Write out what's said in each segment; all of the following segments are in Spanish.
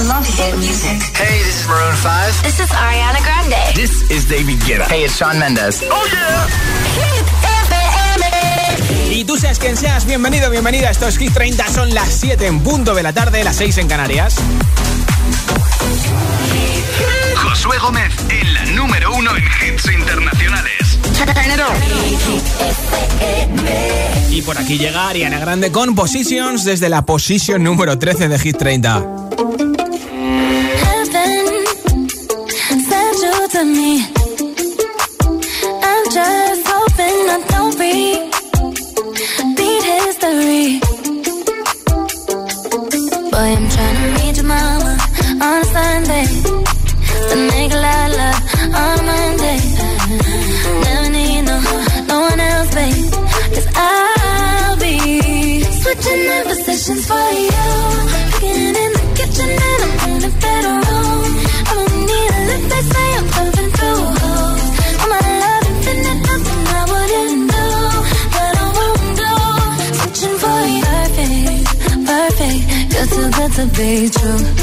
Hey, this is Maroon 5. This is Ariana Grande. This is David Guetta. Hey, it's Shawn Mendes. Oh, yeah. Y tú seas quien seas, bienvenido, bienvenida. Esto es Hit 30, son las 7 en punto de la tarde, las 6 en Canarias. Josué Gómez en la número 1 en hits internacionales. Y por aquí llega Ariana Grande con Positions desde la posición número 13 de Hit 30. stay true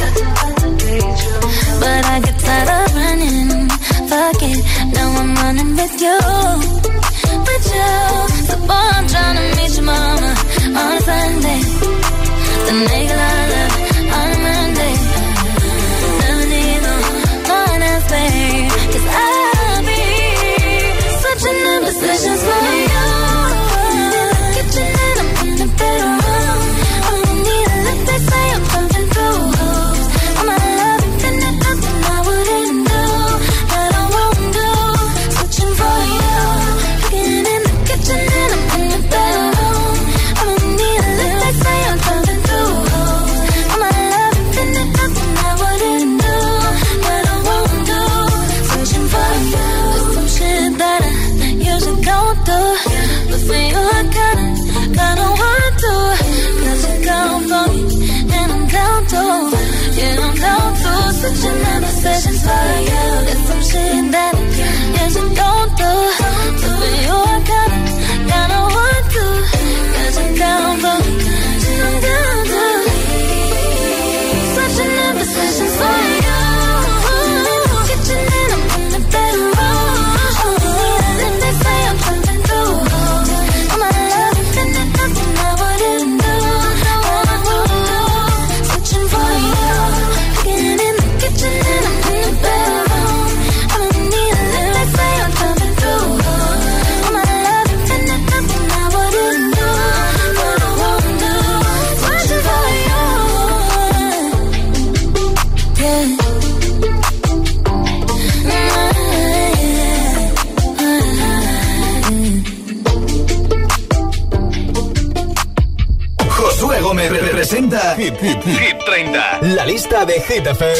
Hit FM.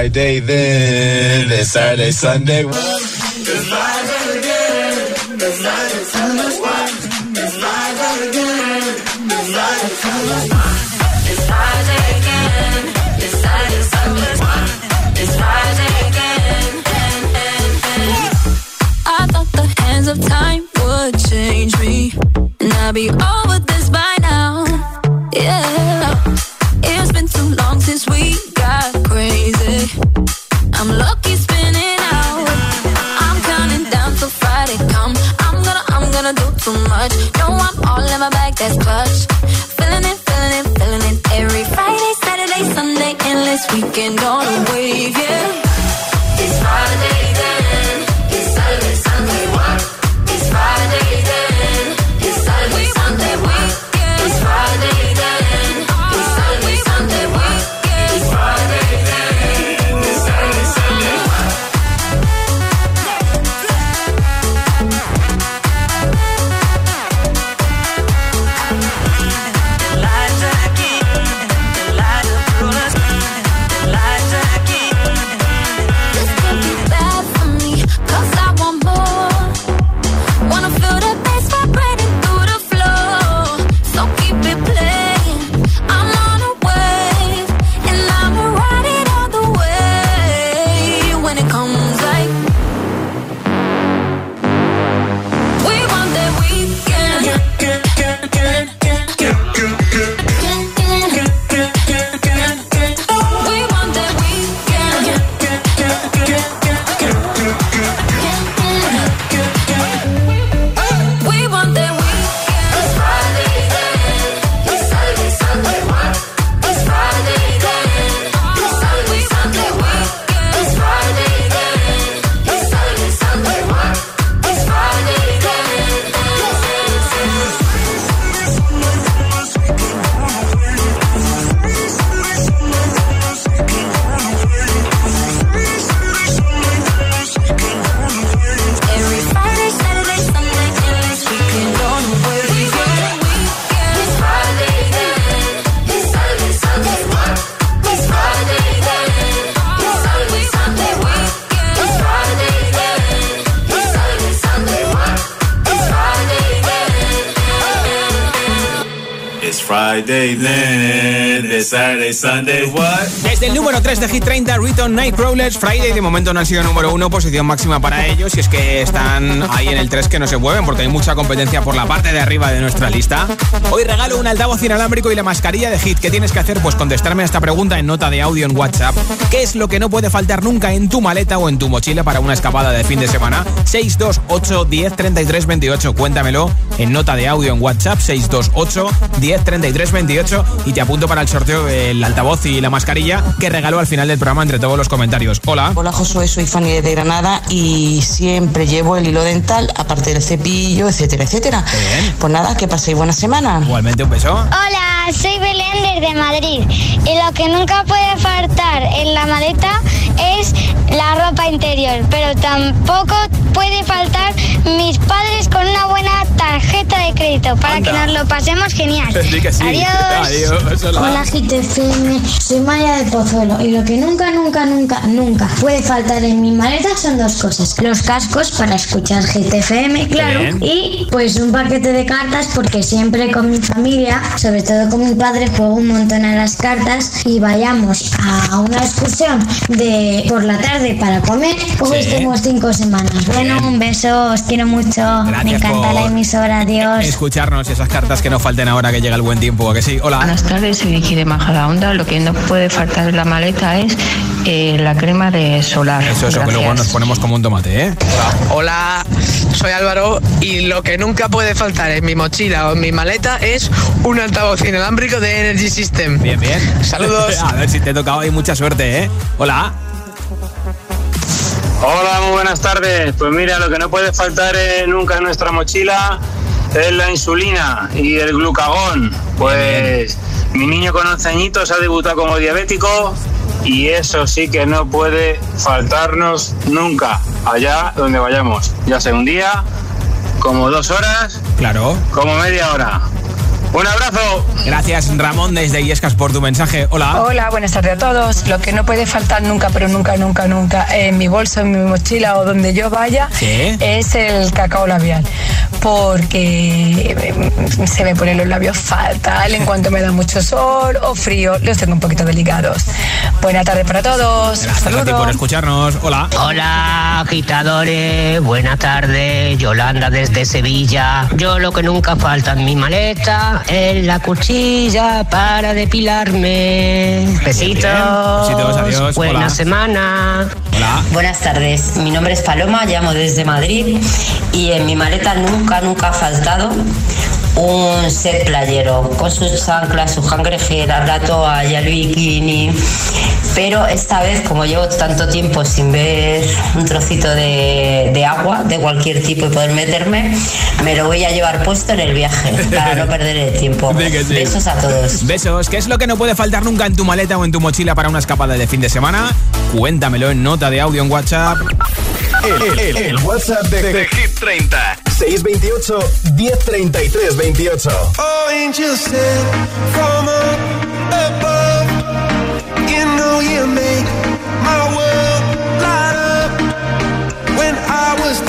Friday then, it's Saturday, Sunday. Friday then, it's Saturday, Sunday, what? Desde el número 3 de Hit 30, Riton Nightcrawlers, Friday de momento no han sido número 1, posición máxima para ellos. Y es que están ahí en el 3 que no se mueven porque hay mucha competencia por la parte de arriba de nuestra lista. Hoy regalo un altavoz inalámbrico y la mascarilla de Hit. ¿Qué tienes que hacer? Pues contestarme a esta pregunta en nota de audio en WhatsApp. ¿Qué es lo que no puede faltar nunca en tu maleta o en tu mochila para una escapada de fin de semana? 628 10 33 28. Cuéntamelo en nota de audio en WhatsApp 628 10 33 28 y te apunto para el sorteo del altavoz y la mascarilla que regaló al final del programa entre todos los comentarios. Hola. Hola Josué, soy Fanny de Granada y siempre llevo el hilo dental, aparte del cepillo, etcétera, etcétera. bien. Pues nada, que paséis buena semana. Igualmente un beso. Hola, soy Belén desde Madrid y lo que nunca puede faltar en la maleta es la ropa interior, pero tampoco puede faltar mis padres con una buena tarjeta de crédito para Anda. que nos lo pasemos genial. Que sí. Adiós. Adiós. Hola. Hola GTFM, soy Maya de Pozuelo y lo que nunca, nunca, nunca, nunca puede faltar en mi maleta son dos cosas. Los cascos para escuchar GTFM, claro, Bien. y pues un paquete de cartas porque siempre con mi familia, sobre todo con mi padre, juego un montón a las cartas y vayamos a una excursión de por la tarde para comer, pues Sí. estemos cinco semanas. Bueno, un beso, os quiero mucho, me Gracias encanta por la emisora, adiós. Escucharnos y esas cartas que no falten ahora que llega el buen tiempo, ¿a que sí. Hola. Buenas tardes, soy Vicky de Majadahonda. Lo que no puede faltar en la maleta es eh, la crema de solar. Eso, eso, que luego nos ponemos como un tomate, ¿eh? Hola, soy Álvaro y lo que nunca puede faltar en mi mochila o en mi maleta es un altavoz inalámbrico de Energy System. Bien, bien. Saludos. A ver si te tocaba ahí mucha suerte, ¿eh? Hola. Hola, muy buenas tardes. Pues mira, lo que no puede faltar eh, nunca en nuestra mochila es la insulina y el glucagón. Pues mi niño con 11 añitos ha debutado como diabético y eso sí que no puede faltarnos nunca, allá donde vayamos. Ya sea un día, como dos horas, Claro. como media hora. Un abrazo. Gracias, Ramón, desde Illescas, por tu mensaje. Hola. Hola, buenas tardes a todos. Lo que no puede faltar nunca, pero nunca, nunca, nunca, en mi bolso, en mi mochila o donde yo vaya, ¿Sí? es el cacao labial. Porque eh, se me ponen los labios fatal en cuanto me da mucho sol o frío. Los tengo un poquito delicados. Buena tarde para todos. Gracias a ti Saludos. por escucharnos. Hola. Hola, agitadores. Buena tarde. Yolanda desde Sevilla. Yo lo que nunca falta en mi maleta es la cuchilla para depilarme. Besitos. Besitos, adiós. Buena Hola. semana. Hola. Buenas tardes, mi nombre es Paloma, llamo desde Madrid y en mi maleta nunca, nunca ha faltado un set playero con sus chanclas, su cangrejera, la toalla, el bikini. Pero esta vez, como llevo tanto tiempo sin ver un trocito de, de agua de cualquier tipo y poder meterme, me lo voy a llevar puesto en el viaje para no perder el tiempo. Sí. Besos a todos. Besos. ¿Qué es lo que no puede faltar nunca en tu maleta o en tu mochila para una escapada de fin de semana? Cuéntamelo en nota de audio en WhatsApp. El, el- el WhatsApp de, de Hit 30 628 1033 28 Oh, angels sent from. You know you make my light up. When I was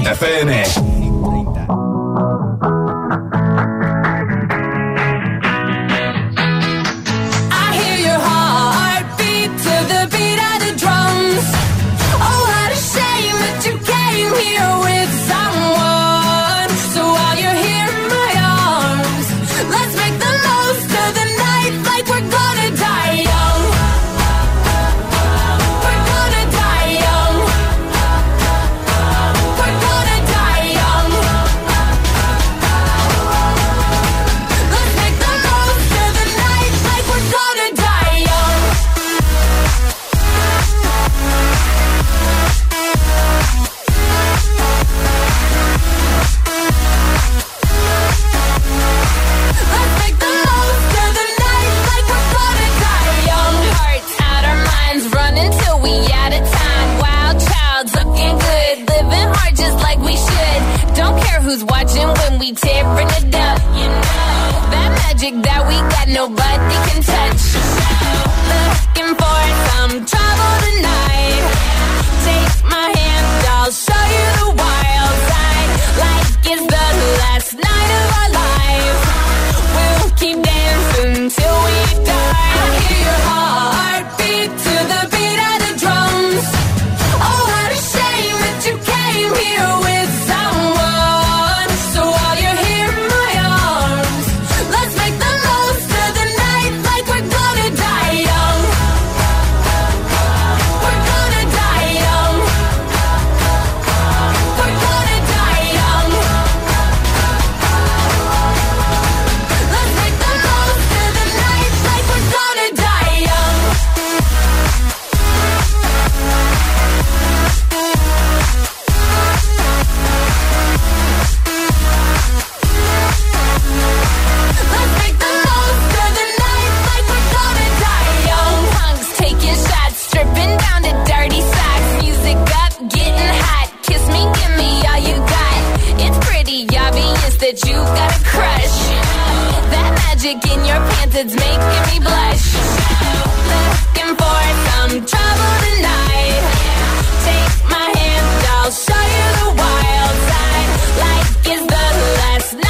Hit FM in it's making me blush. Looking for some trouble tonight. Take my hand, I'll show you the wild side. Like it's the last night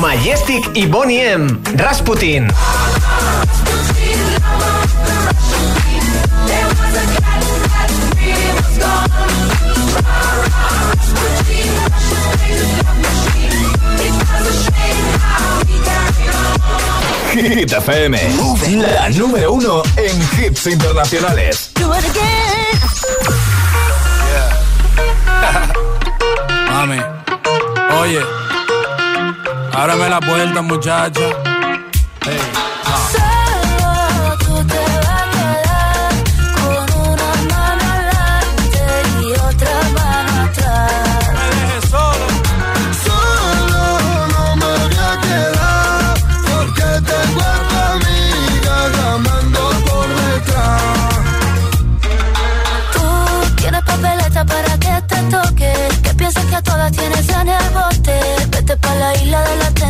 Majestic y Bonnie M. Rasputin. Hit FM. La número uno en hits internacionales. Do it again. Mami, oye, ábrame la puerta, muchacha.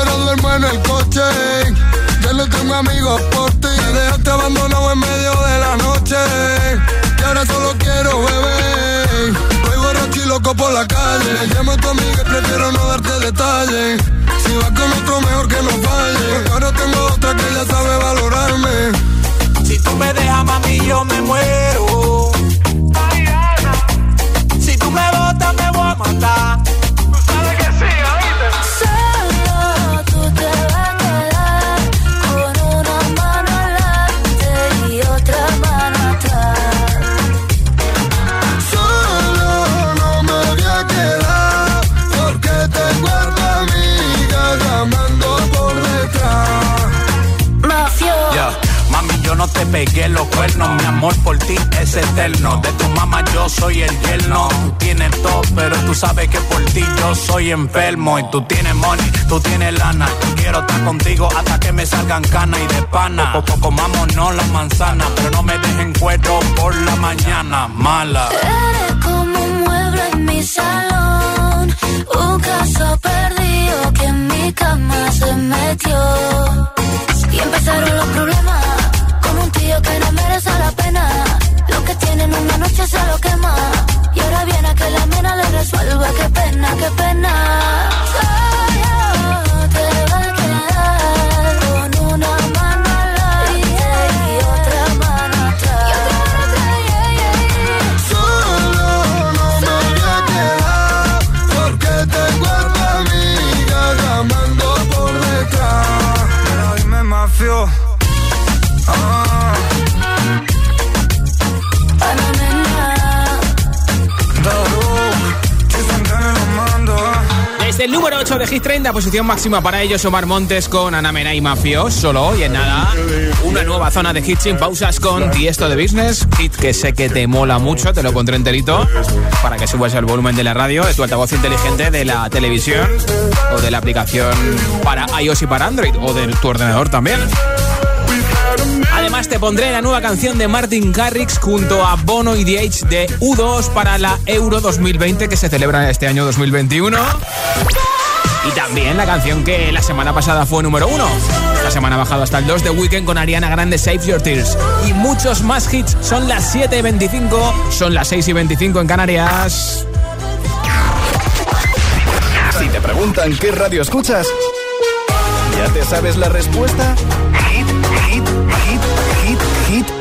casera, duermo en el coche. Ya no tengo amigos por ti. Dejaste abandonado en medio de la noche. Y ahora solo quiero beber. Luego borracho y loco por la calle. Llama a tu amiga, prefiero no darte detalles. Si vas con otro, mejor que no falle. Porque ahora tengo otra que ya sabe valorarme. Si tú me dejas, mami, yo me muero. Sabes que por ti yo soy enfermo. Y tú tienes money, tú tienes lana. Quiero estar contigo hasta que me salgan canas y de pana. Poco comámonos la manzana, pero no me dejen cuero por la mañana. Mala. Eres como un mueble en mi salón, un caso perdido que en mi cama se metió. Y empezaron los problemas con un tío que no merece la pena. Lo que tiene en una noche se lo quema. Y ahora viene a que la mena le resuelva. Qué pena, qué pena. El número 8 de Hit 30, posición máxima para ellos, Omar Montes con Ana Mena y Mafio. Solo hoy en nada, una nueva zona de hits sin pausas con Tiesto de Business. Hit que sé que te mola mucho, te lo pondré enterito para que subas el volumen de la radio, de tu altavoz inteligente, de la televisión o de la aplicación para iOS y para Android o de tu ordenador también. Además te pondré la nueva canción de Martin Garrix junto a Bono y DH de U2 para la Euro 2020 que se celebra este año 2021. Y también la canción que la semana pasada fue número uno. Esta semana ha bajado hasta el 2 de Weekend con Ariana Grande Save Your Tears. Y muchos más hits. Son las 7 y 25, son las 6 y 25 en Canarias. Si te preguntan qué radio escuchas, ¿ya te sabes la respuesta?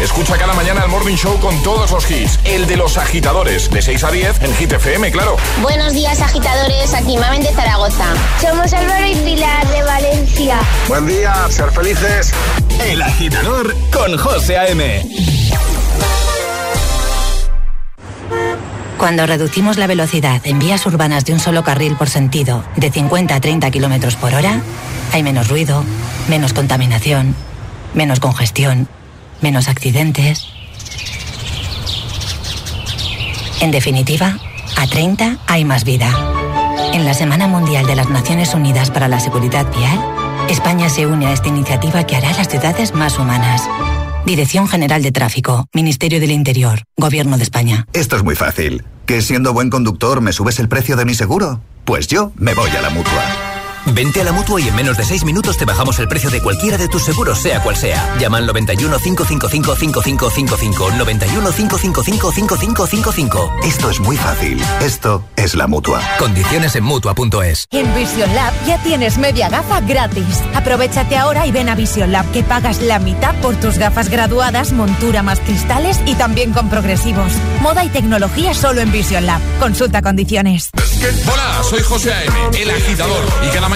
Escucha cada mañana el Morning Show con todos los hits. El de los agitadores, de 6 a 10 en Hit FM, claro. Buenos días, agitadores. Aquí Mamen de Zaragoza. Somos Álvaro y Pilar de Valencia. Buen día, ser felices. El agitador con José A.M. Cuando reducimos la velocidad en vías urbanas de un solo carril por sentido de 50 a 30 kilómetros por hora, hay menos ruido, menos contaminación, menos congestión, menos accidentes. En definitiva, a 30 hay más vida. En la Semana Mundial de las Naciones Unidas para la Seguridad Vial, España se une a esta iniciativa que hará las ciudades más humanas. Dirección General de Tráfico, Ministerio del Interior, Gobierno de España. Esto es muy fácil. ¿Que siendo buen conductor me subes el precio de mi seguro? Pues yo me voy a la mutua. Vente a la mutua y en menos de 6 minutos te bajamos el precio de cualquiera de tus seguros, sea cual sea. Llama al 91 555 5555. 91 555 5555. Esto es muy fácil. Esto es la mutua. Condiciones en mutua.es. En Vision Lab ya tienes media gafa gratis. Aprovechate ahora y ven a Vision Lab que pagas la mitad por tus gafas graduadas, montura más cristales y también con progresivos. Moda y tecnología solo en Vision Lab. Consulta condiciones. Hola, soy José A.M., el agitador. Y cada mañana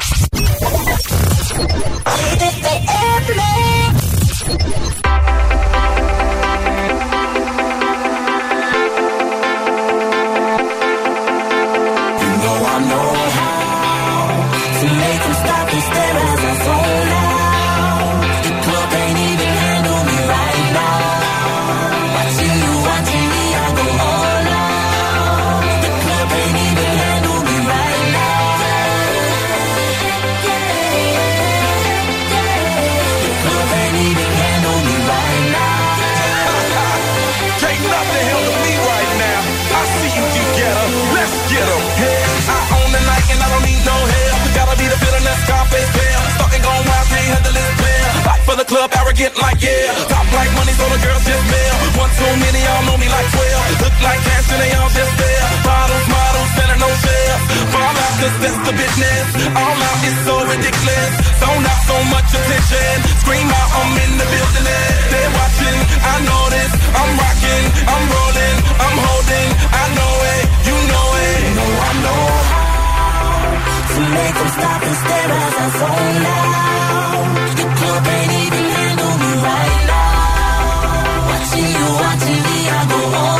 Baby, baby, Can't nothing handle me right now. I see you, you get 'em. Let's get. Hey, I own the night and I don't need club, arrogant like yeah. Top like money, so the girls just mail. One too many, y'all know me like 12. Look like cash and they all just there. Bottles, models, selling no shares. Fall out, cause that's the business. All out is so ridiculous. Zone out so much attention. Scream out, I'm in the building. They're watching, I know this. I'm rocking, I'm rolling, I'm holding. I know it, you know it. You know I know how to make them stop and stare as I zone out. Ain't even handle me right now. Watching you watching me, I go all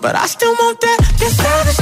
But I still want that. Love. Savage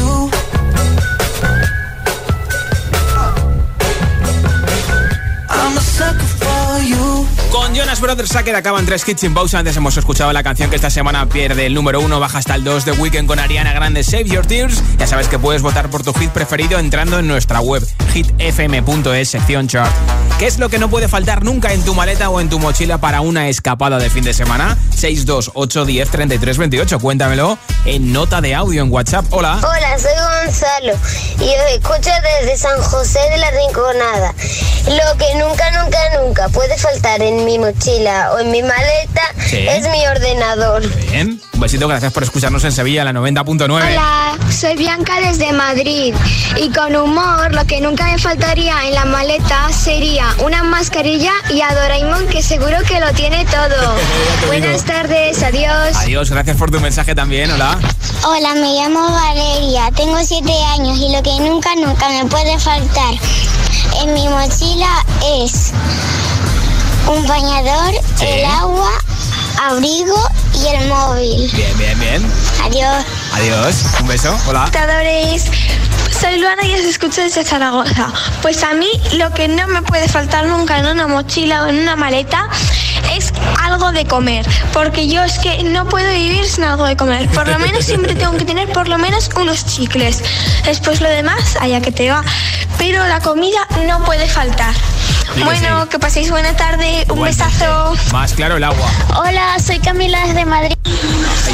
Jonas Brothers Sacker acaban tres hits sin pausa. Antes hemos escuchado la canción que esta semana pierde el número uno, baja hasta el 2 de Weekend con Ariana Grande, Save Your Tears. Ya sabes que puedes votar por tu hit preferido entrando en nuestra web, hitfm.es, sección chart. ¿Qué es lo que no puede faltar nunca en tu maleta o en tu mochila para una escapada de fin de semana? 628 10 33 28. Cuéntamelo en nota de audio en WhatsApp. Hola. Hola, soy Gonzalo y os escucho desde San José de la Rinconada. Lo que nunca, nunca, nunca puede faltar en mi mochila o en mi maleta Sí. es mi ordenador. Bien. Un besito, gracias por escucharnos en Sevilla, la 90.9. Hola, soy Bianca desde Madrid y con humor lo que nunca me faltaría en la maleta sería una mascarilla y a Doraemon que seguro que lo tiene todo. Buenas tardes, adiós. Adiós, gracias por tu mensaje también. Hola. Hola, me llamo Valeria, tengo 7 años y lo que nunca, nunca me puede faltar en mi mochila es un bañador, Sí. el agua, abrigo y el móvil. Bien, bien, bien. Adiós. Adiós. Un beso. Hola. Soy Luana y os escucho desde Zaragoza. Pues a mí lo que no me puede faltar nunca en una mochila o en una maleta es algo de comer. Porque yo es que no puedo vivir sin algo de comer. Por lo menos siempre tengo que tener por lo menos unos chicles. Después lo demás, allá que te va. Pero la comida no puede faltar. Sí bueno, sí. que paséis buena tarde. Un Igualmente. besazo. Más claro el agua. Hola, soy Camila desde Madrid.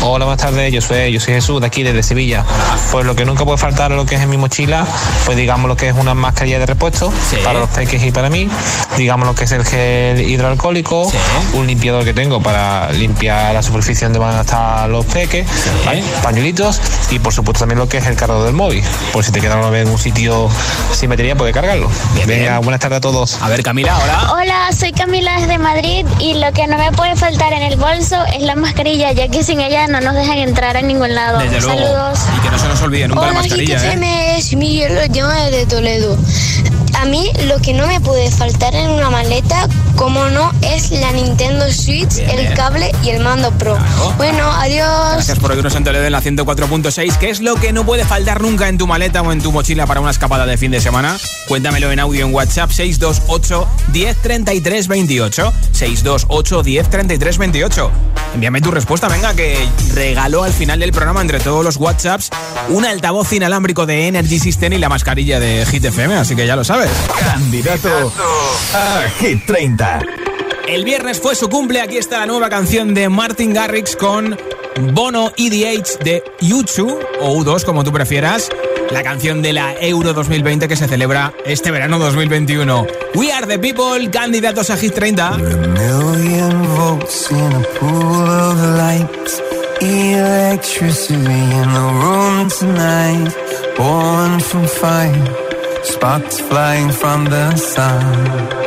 Hola, buenas tardes. Yo soy, yo soy Jesús de aquí, desde Sevilla. Pues lo que nunca puede faltar lo que es en mi mochila, pues digamos lo que es una mascarilla de repuesto para los peques y para mí. Digamos lo que es el gel hidroalcohólico, un limpiador que tengo para limpiar la superficie donde van a estar los peques, ¿vale? pañuelitos y por supuesto también lo que es el cargador del móvil. Por si te queda una vez en un sitio sin batería, puedes cargarlo. Venga, buenas tardes a todos. A ver, Camila, hola. Hola, soy Camila desde Madrid y lo que no me puede faltar en el bolso es la mascarilla, ya que sin ella no nos dejan entrar a ningún lado. Desde luego. Saludos. Y que no se nos olvide nunca la mascarilla, ¿eh? GTFM, soy Miguel, lo llamo desde Toledo. A mí lo que no me puede faltar en una maleta, como no, es la Nintendo Switch, Bien, el bien. cable y el mando Pro. Bueno, adiós. Gracias por oírnos en Toledo en la 104.6. ¿Qué es lo que no puede faltar nunca en tu maleta o en tu mochila para una escapada de fin de semana? Cuéntamelo en audio en WhatsApp 628 1033 28. 628 1033 28. Envíame tu respuesta, venga, que regaló al final del programa entre todos los WhatsApps un altavoz inalámbrico de Energy System y la mascarilla de Hit FM, así que ya lo sabes. Candidato a Hit 30. El viernes fue su cumple, aquí está la nueva canción de Martin Garrix con Bono EDH de U2 o U2 como tú prefieras. La canción de la Euro 2020 que se celebra este verano 2021. We are the people, candidatos a Hit 30. million volts in a pool of light. Electricity in the room tonight. Born from fire. Sparks flying from the sun.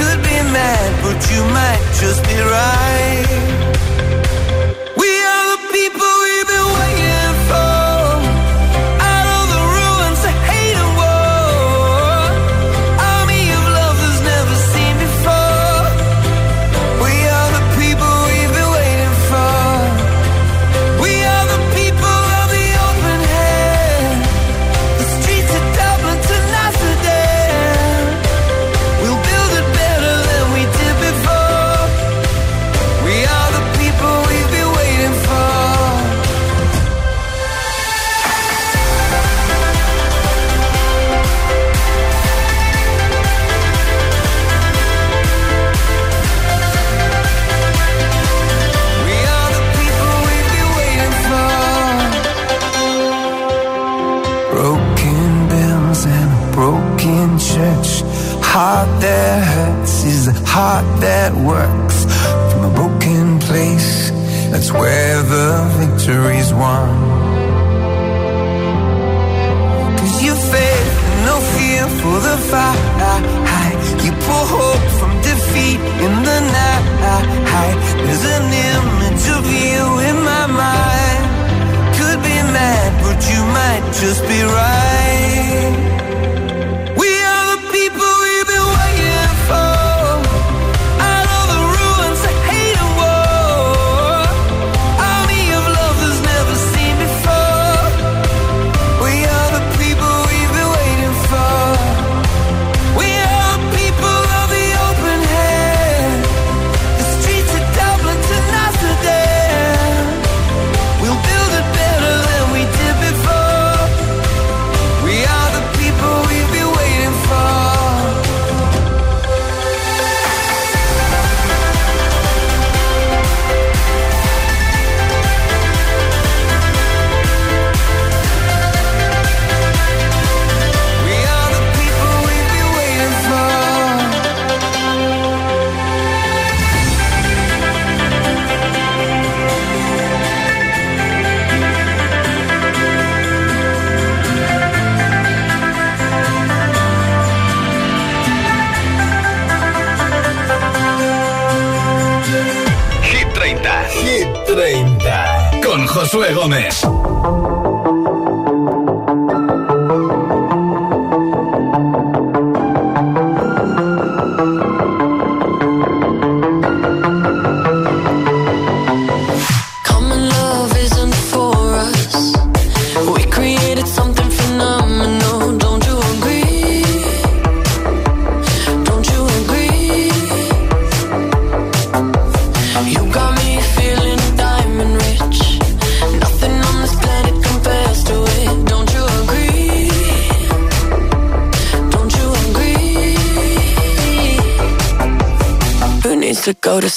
Could be mad, but you might just be right. This.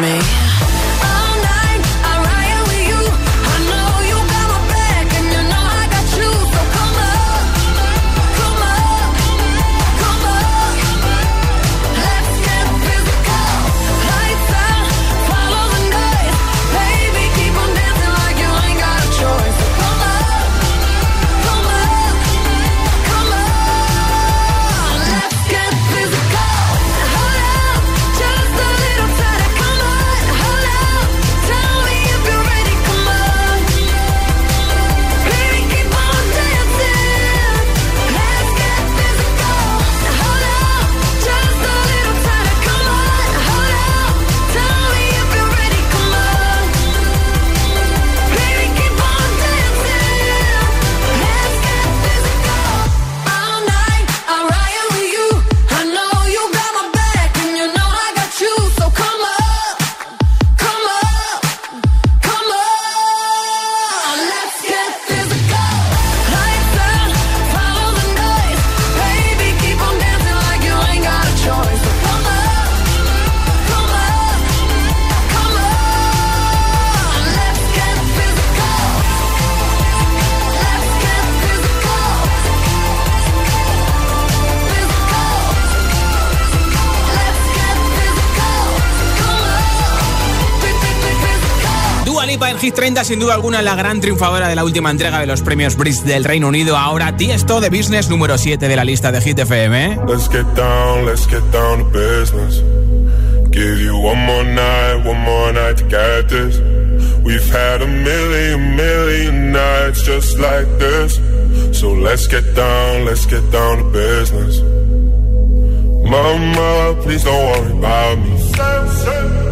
me. 30, sin duda alguna, la gran triunfadora de la última entrega de los premios Brits del Reino Unido. Ahora, Tiesto de Business número 7 de la lista de Hit FM. Let's get down, let's get down to business. Give you one more night, one more night to get this. We've had a million, million nights just like this. So let's get down, let's get down to business. Mama, please don't worry about me.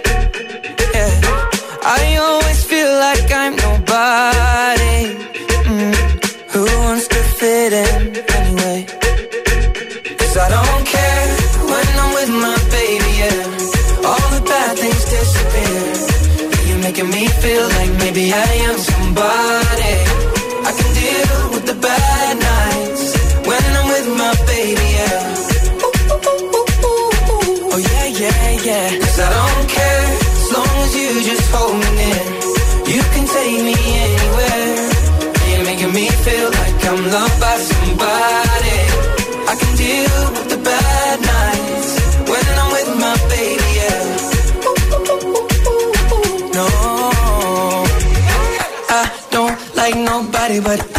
I'm. Mm. Who wants to fit in anyway? Cause I don't care when I'm with my baby, yeah. All the bad things disappear. You're making me feel like maybe I am somebody. I can deal with the bad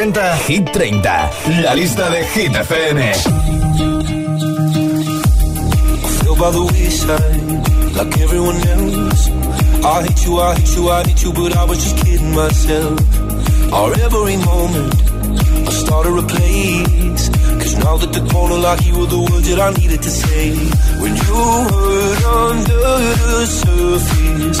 presenta Hit 30, la lista de Hit FM. by the wayside, like everyone else. I hate you, I hate you, I hate you, but I was just kidding myself. Our every moment, I started a place. Cause now that the corner like you were the words that I needed to say. When you hurt under the surface,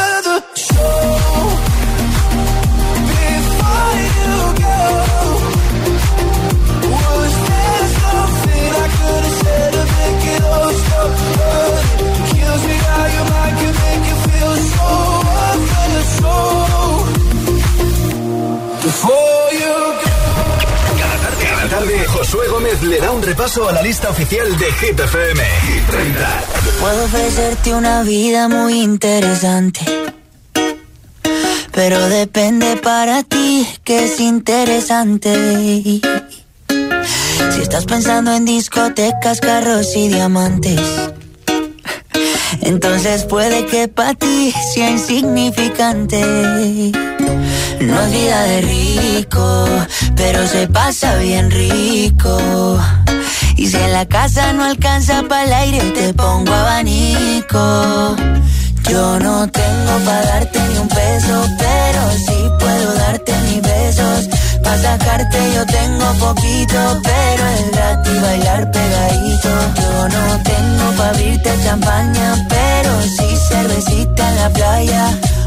a la lista oficial de Hit FM. Puedo ofrecerte una vida muy interesante. Pero depende para ti que es interesante. Si estás pensando en discotecas, carros y diamantes. Entonces puede que para ti sea insignificante. No es vida de rico, pero se pasa bien rico. Y si en la casa no alcanza para el aire, te pongo abanico. Yo no tengo para darte ni un peso, pero sí puedo darte mis besos. Para sacarte yo tengo poquito, pero es gratis bailar pegadito. Yo no tengo para abrirte champaña, pero sí cervecita en la playa.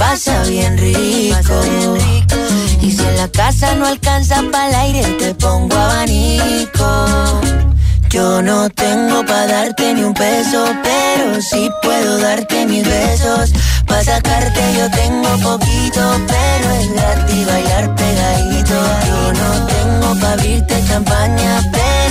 Pasa bien rico. Y si en la casa no alcanza para el aire, te pongo abanico. Yo no tengo para darte ni un peso, pero sí puedo darte mis besos. Para sacarte yo tengo poquito, pero es gratis bailar pegadito. Yo no tengo para abrirte champaña, pero